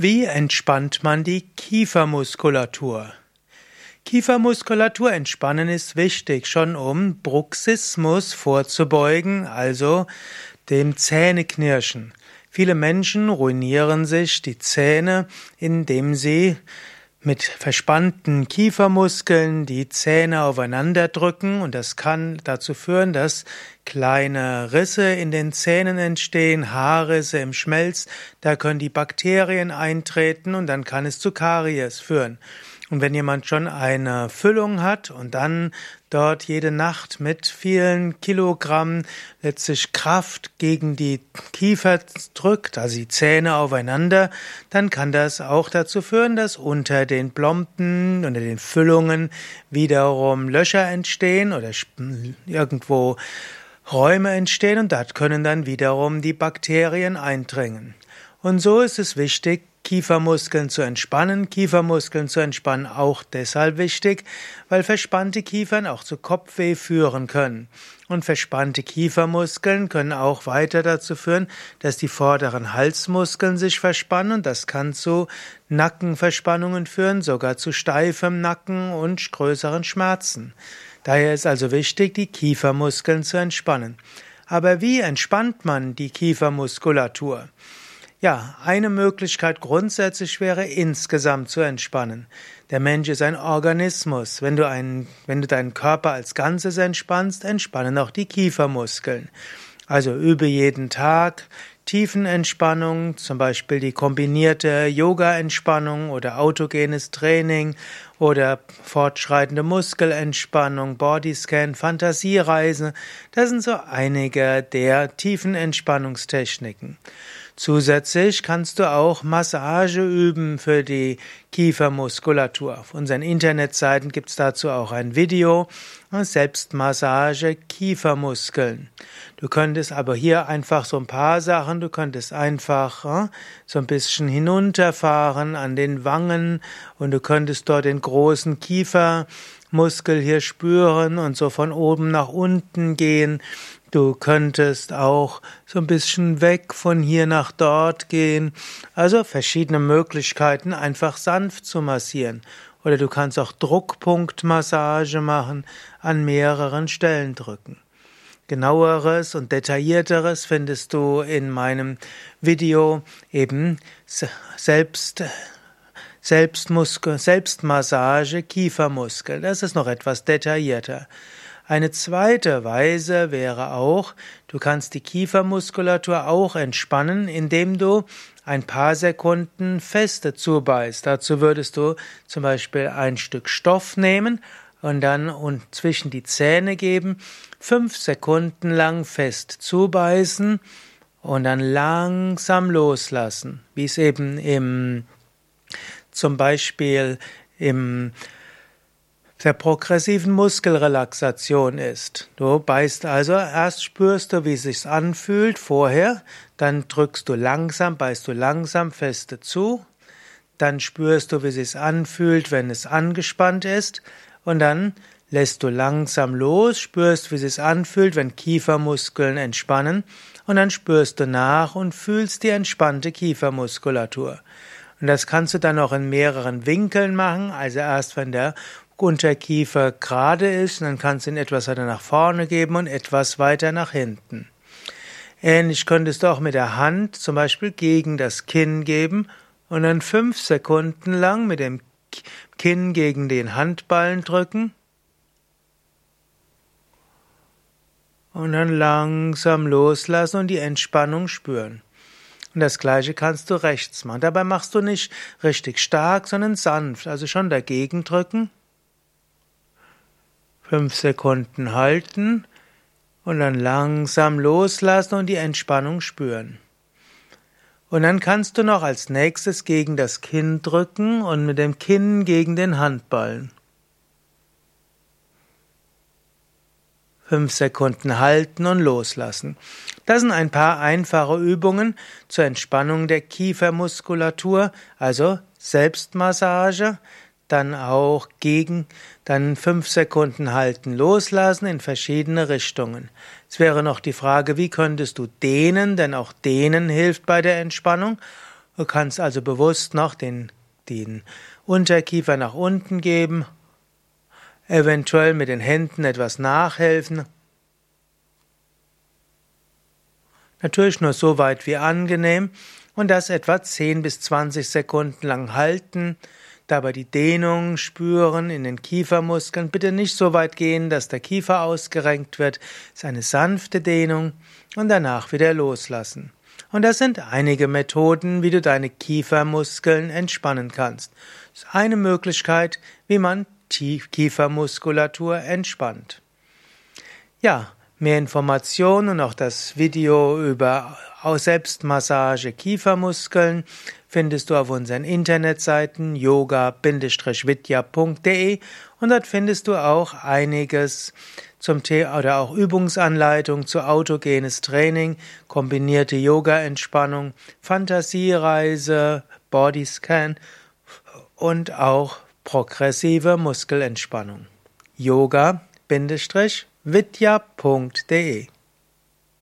Wie entspannt man die Kiefermuskulatur? Kiefermuskulatur entspannen ist wichtig, schon um Bruxismus vorzubeugen, also dem Zähneknirschen. Viele Menschen ruinieren sich die Zähne, indem sie mit verspannten Kiefermuskeln die Zähne aufeinander drücken und das kann dazu führen, dass kleine Risse in den Zähnen entstehen, Haarrisse im Schmelz, da können die Bakterien eintreten und dann kann es zu Karies führen. Und wenn jemand schon eine Füllung hat und dann dort jede Nacht mit vielen Kilogramm letztlich Kraft gegen die Kiefer drückt, also die Zähne aufeinander, dann kann das auch dazu führen, dass unter den Plomben, unter den Füllungen wiederum Löcher entstehen oder irgendwo Räume entstehen und dort können dann wiederum die Bakterien eindringen. Und so ist es wichtig, Kiefermuskeln zu entspannen. Kiefermuskeln zu entspannen auch deshalb wichtig, weil verspannte Kiefern auch zu Kopfweh führen können. Und verspannte Kiefermuskeln können auch weiter dazu führen, dass die vorderen Halsmuskeln sich verspannen und das kann zu Nackenverspannungen führen, sogar zu steifem Nacken und größeren Schmerzen. Daher ist also wichtig, die Kiefermuskeln zu entspannen. Aber wie entspannt man die Kiefermuskulatur? Ja, eine Möglichkeit grundsätzlich wäre, insgesamt zu entspannen. Der Mensch ist ein Organismus. Wenn du, einen, wenn du deinen Körper als Ganzes entspannst, entspannen auch die Kiefermuskeln. Also übe jeden Tag Tiefenentspannung, zum Beispiel die kombinierte Yoga-Entspannung oder autogenes Training oder fortschreitende Muskelentspannung, Bodyscan, Fantasiereise. Das sind so einige der tiefen Entspannungstechniken. Zusätzlich kannst du auch Massage üben für die Kiefermuskulatur. Auf unseren Internetseiten gibt's dazu auch ein Video. Selbstmassage Kiefermuskeln. Du könntest aber hier einfach so ein paar Sachen, du könntest einfach äh, so ein bisschen hinunterfahren an den Wangen und du könntest dort den großen Kiefermuskel hier spüren und so von oben nach unten gehen Du könntest auch so ein bisschen weg von hier nach dort gehen. Also verschiedene Möglichkeiten, einfach sanft zu massieren. Oder du kannst auch Druckpunktmassage machen, an mehreren Stellen drücken. Genaueres und detaillierteres findest du in meinem Video eben selbst Selbstmuskel, Selbstmassage, Kiefermuskel. Das ist noch etwas detaillierter. Eine zweite Weise wäre auch, du kannst die Kiefermuskulatur auch entspannen, indem du ein paar Sekunden feste zubeißt. Dazu würdest du zum Beispiel ein Stück Stoff nehmen und dann und zwischen die Zähne geben, fünf Sekunden lang fest zubeißen und dann langsam loslassen, wie es eben im zum Beispiel im der progressiven Muskelrelaxation ist. Du beißt also, erst spürst du, wie es sich anfühlt vorher, dann drückst du langsam, beißt du langsam feste zu, dann spürst du, wie es sich anfühlt, wenn es angespannt ist, und dann lässt du langsam los, spürst, wie es sich anfühlt, wenn Kiefermuskeln entspannen, und dann spürst du nach und fühlst die entspannte Kiefermuskulatur. Und das kannst du dann auch in mehreren Winkeln machen, also erst wenn der Unterkiefer gerade ist, dann kannst du ihn etwas weiter nach vorne geben und etwas weiter nach hinten. Ähnlich könntest du auch mit der Hand zum Beispiel gegen das Kinn geben und dann fünf Sekunden lang mit dem Kinn gegen den Handballen drücken und dann langsam loslassen und die Entspannung spüren. Und das gleiche kannst du rechts machen. Dabei machst du nicht richtig stark, sondern sanft, also schon dagegen drücken Fünf Sekunden halten und dann langsam loslassen und die Entspannung spüren. Und dann kannst du noch als nächstes gegen das Kinn drücken und mit dem Kinn gegen den Handballen. Fünf Sekunden halten und loslassen. Das sind ein paar einfache Übungen zur Entspannung der Kiefermuskulatur, also Selbstmassage, dann auch gegen, dann fünf Sekunden halten, loslassen in verschiedene Richtungen. Es wäre noch die Frage, wie könntest du dehnen, denn auch dehnen hilft bei der Entspannung. Du kannst also bewusst noch den, den Unterkiefer nach unten geben, eventuell mit den Händen etwas nachhelfen. Natürlich nur so weit wie angenehm und das etwa 10 bis 20 Sekunden lang halten. Dabei die Dehnung spüren in den Kiefermuskeln. Bitte nicht so weit gehen, dass der Kiefer ausgerenkt wird. Das ist eine sanfte Dehnung und danach wieder loslassen. Und das sind einige Methoden, wie du deine Kiefermuskeln entspannen kannst. Das ist eine Möglichkeit, wie man Kiefermuskulatur entspannt. Ja, mehr Informationen und auch das Video über Selbstmassage Kiefermuskeln findest du auf unseren Internetseiten yoga-vidya.de und dort findest du auch einiges zum Thema oder auch Übungsanleitung zu autogenes Training, kombinierte Yoga-Entspannung, Fantasiereise, Bodyscan und auch progressive Muskelentspannung. Yoga-vidya.de